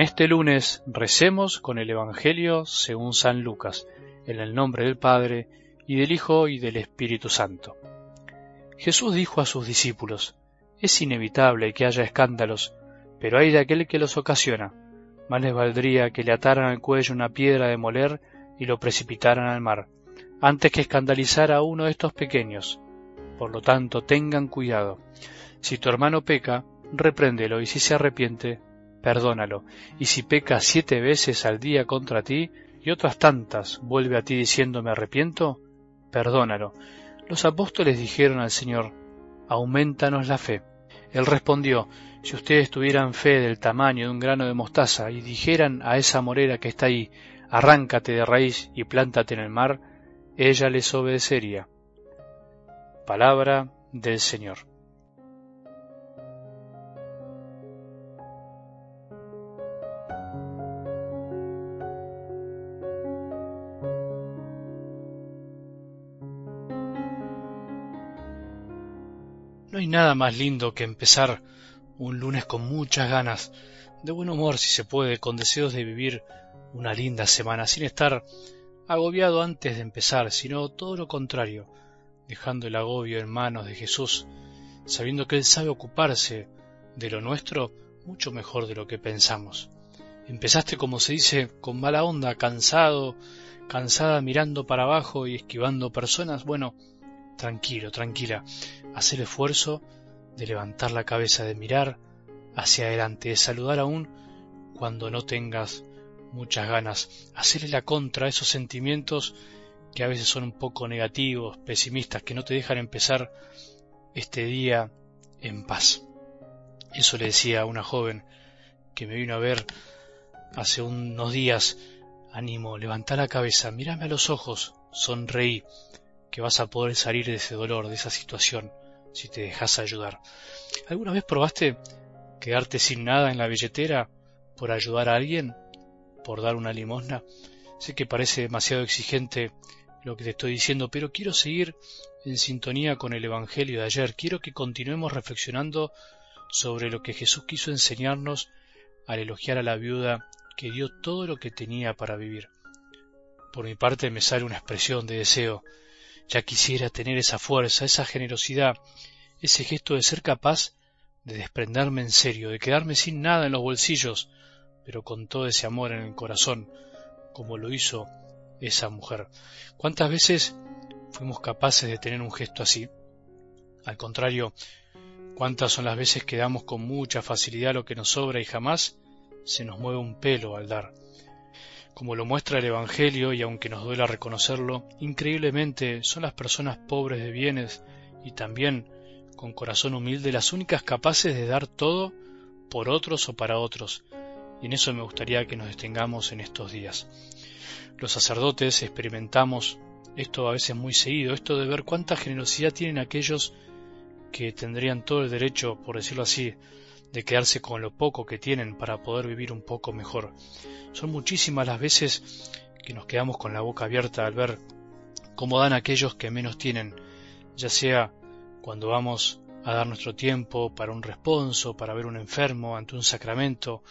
En este lunes recemos con el Evangelio según San Lucas, en el nombre del Padre, y del Hijo, y del Espíritu Santo. Jesús dijo a sus discípulos, Es inevitable que haya escándalos, pero hay de aquel que los ocasiona. Más les valdría que le ataran al cuello una piedra de moler y lo precipitaran al mar, antes que escandalizar a uno de estos pequeños. Por lo tanto, tengan cuidado. Si tu hermano peca, repréndelo, y si se arrepiente, perdónalo. Y si peca siete veces al día contra ti, y otras tantas vuelve a ti diciendo me arrepiento, perdónalo. Los apóstoles dijeron al Señor, aumentanos la fe. Él respondió, si ustedes tuvieran fe del tamaño de un grano de mostaza y dijeran a esa morera que está ahí, arráncate de raíz y plántate en el mar, ella les obedecería. Palabra del Señor. No hay nada más lindo que empezar un lunes con muchas ganas, de buen humor si se puede, con deseos de vivir una linda semana sin estar agobiado antes de empezar, sino todo lo contrario, dejando el agobio en manos de Jesús, sabiendo que Él sabe ocuparse de lo nuestro mucho mejor de lo que pensamos. Empezaste, como se dice, con mala onda, cansado, cansada mirando para abajo y esquivando personas, bueno, tranquilo, tranquila, haz el esfuerzo de levantar la cabeza, de mirar hacia adelante, de saludar aún cuando no tengas muchas ganas, hacerle la contra a esos sentimientos que a veces son un poco negativos, pesimistas, que no te dejan empezar este día en paz. Eso le decía a una joven que me vino a ver hace unos días. Ánimo, levanta la cabeza, mírame a los ojos, sonreí, que vas a poder salir de ese dolor, de esa situación si te dejas ayudar. ¿Alguna vez probaste quedarte sin nada en la billetera por ayudar a alguien? ¿Por dar una limosna? Sé que parece demasiado exigente lo que te estoy diciendo, pero quiero seguir en sintonía con el Evangelio de ayer. Quiero que continuemos reflexionando sobre lo que Jesús quiso enseñarnos al elogiar a la viuda que dio todo lo que tenía para vivir. Por mi parte me sale una expresión de deseo ya quisiera tener esa fuerza, esa generosidad, ese gesto de ser capaz de desprenderme en serio, de quedarme sin nada en los bolsillos, pero con todo ese amor en el corazón, como lo hizo esa mujer. ¿Cuántas veces fuimos capaces de tener un gesto así? Al contrario, ¿cuántas son las veces que damos con mucha facilidad lo que nos sobra y jamás se nos mueve un pelo al dar? Como lo muestra el Evangelio, y aunque nos duela reconocerlo, increíblemente son las personas pobres de bienes y también con corazón humilde las únicas capaces de dar todo por otros o para otros, y en eso me gustaría que nos detengamos en estos días. Los sacerdotes experimentamos esto a veces muy seguido, esto de ver cuánta generosidad tienen aquellos que tendrían todo el derecho, por decirlo así, de quedarse con lo poco que tienen para poder vivir un poco mejor. Son muchísimas las veces que nos quedamos con la boca abierta al ver cómo dan aquellos que menos tienen, ya sea cuando vamos a dar nuestro tiempo para un responso, para ver un enfermo ante un sacramento,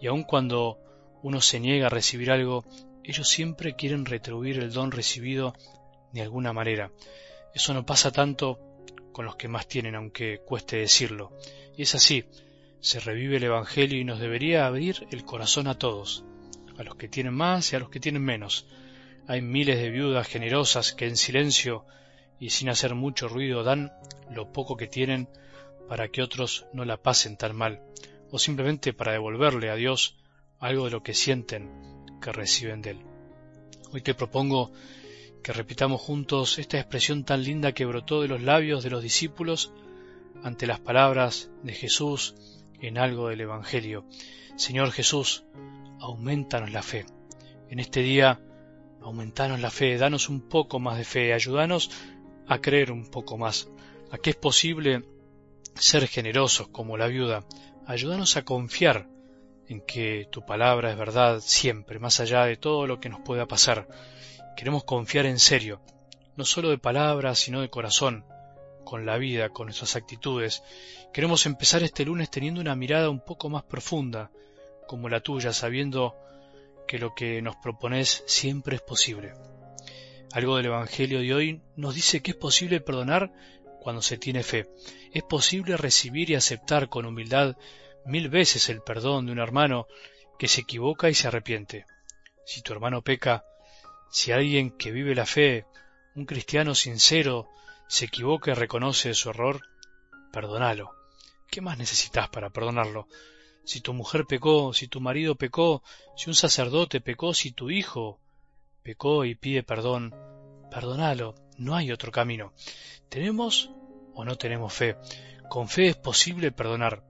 y aun cuando uno se niega a recibir algo, ellos siempre quieren retribuir el don recibido de alguna manera. Eso no pasa tanto con los que más tienen, aunque cueste decirlo. Y es así, se revive el Evangelio y nos debería abrir el corazón a todos, a los que tienen más y a los que tienen menos. Hay miles de viudas generosas que en silencio y sin hacer mucho ruido dan lo poco que tienen para que otros no la pasen tan mal, o simplemente para devolverle a Dios algo de lo que sienten que reciben de Él. Hoy te propongo que repitamos juntos esta expresión tan linda que brotó de los labios de los discípulos ante las palabras de Jesús en algo del Evangelio. Señor Jesús, aumentanos la fe. En este día, aumentanos la fe, danos un poco más de fe, ayúdanos a creer un poco más, a que es posible ser generosos como la viuda, ayúdanos a confiar en que tu palabra es verdad siempre, más allá de todo lo que nos pueda pasar. Queremos confiar en serio, no solo de palabras, sino de corazón, con la vida, con nuestras actitudes. Queremos empezar este lunes teniendo una mirada un poco más profunda, como la tuya, sabiendo que lo que nos propones siempre es posible. Algo del Evangelio de hoy nos dice que es posible perdonar cuando se tiene fe. Es posible recibir y aceptar con humildad mil veces el perdón de un hermano que se equivoca y se arrepiente. Si tu hermano peca, si alguien que vive la fe, un cristiano sincero, se equivoca y reconoce su error, perdónalo. ¿Qué más necesitas para perdonarlo? Si tu mujer pecó, si tu marido pecó, si un sacerdote pecó, si tu hijo pecó y pide perdón, perdónalo. No hay otro camino. ¿Tenemos o no tenemos fe? Con fe es posible perdonar.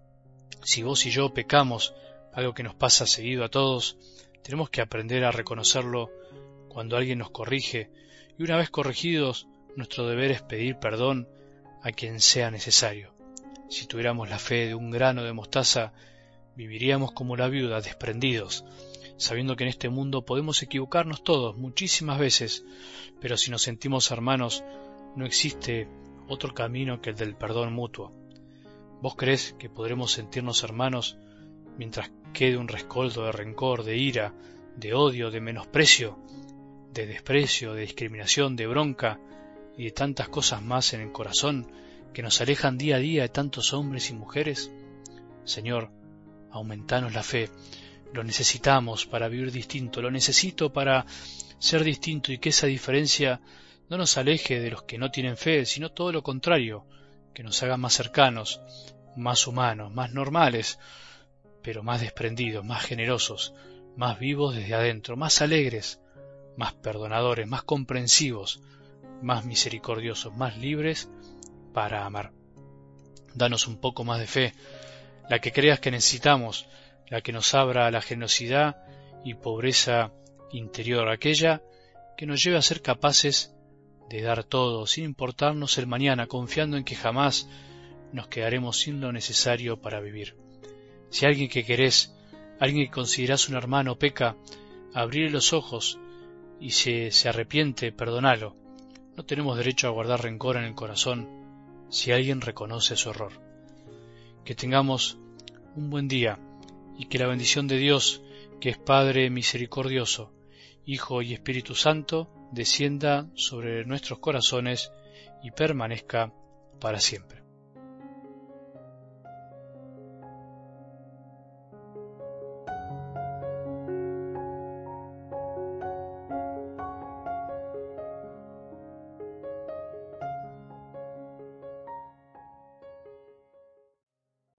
Si vos y yo pecamos, algo que nos pasa seguido a todos, tenemos que aprender a reconocerlo cuando alguien nos corrige, y una vez corregidos, nuestro deber es pedir perdón a quien sea necesario. Si tuviéramos la fe de un grano de mostaza, viviríamos como la viuda, desprendidos, sabiendo que en este mundo podemos equivocarnos todos muchísimas veces, pero si nos sentimos hermanos, no existe otro camino que el del perdón mutuo. ¿Vos crees que podremos sentirnos hermanos mientras quede un rescoldo de rencor, de ira, de odio, de menosprecio, de desprecio, de discriminación, de bronca y de tantas cosas más en el corazón que nos alejan día a día de tantos hombres y mujeres? Señor, aumentanos la fe. Lo necesitamos para vivir distinto, lo necesito para ser distinto y que esa diferencia no nos aleje de los que no tienen fe, sino todo lo contrario, que nos haga más cercanos, más humanos, más normales, pero más desprendidos, más generosos, más vivos desde adentro, más alegres, más perdonadores, más comprensivos, más misericordiosos, más libres para amar. Danos un poco más de fe, la que creas que necesitamos, la que nos abra a la generosidad y pobreza interior, aquella que nos lleve a ser capaces de dar todo, sin importarnos el mañana, confiando en que jamás nos quedaremos sin lo necesario para vivir. Si alguien que querés, alguien que considerás un hermano peca, abrir los ojos y si se arrepiente, perdonalo. No tenemos derecho a guardar rencor en el corazón si alguien reconoce su error. Que tengamos un buen día y que la bendición de Dios, que es Padre misericordioso, Hijo y Espíritu Santo, descienda sobre nuestros corazones y permanezca para siempre.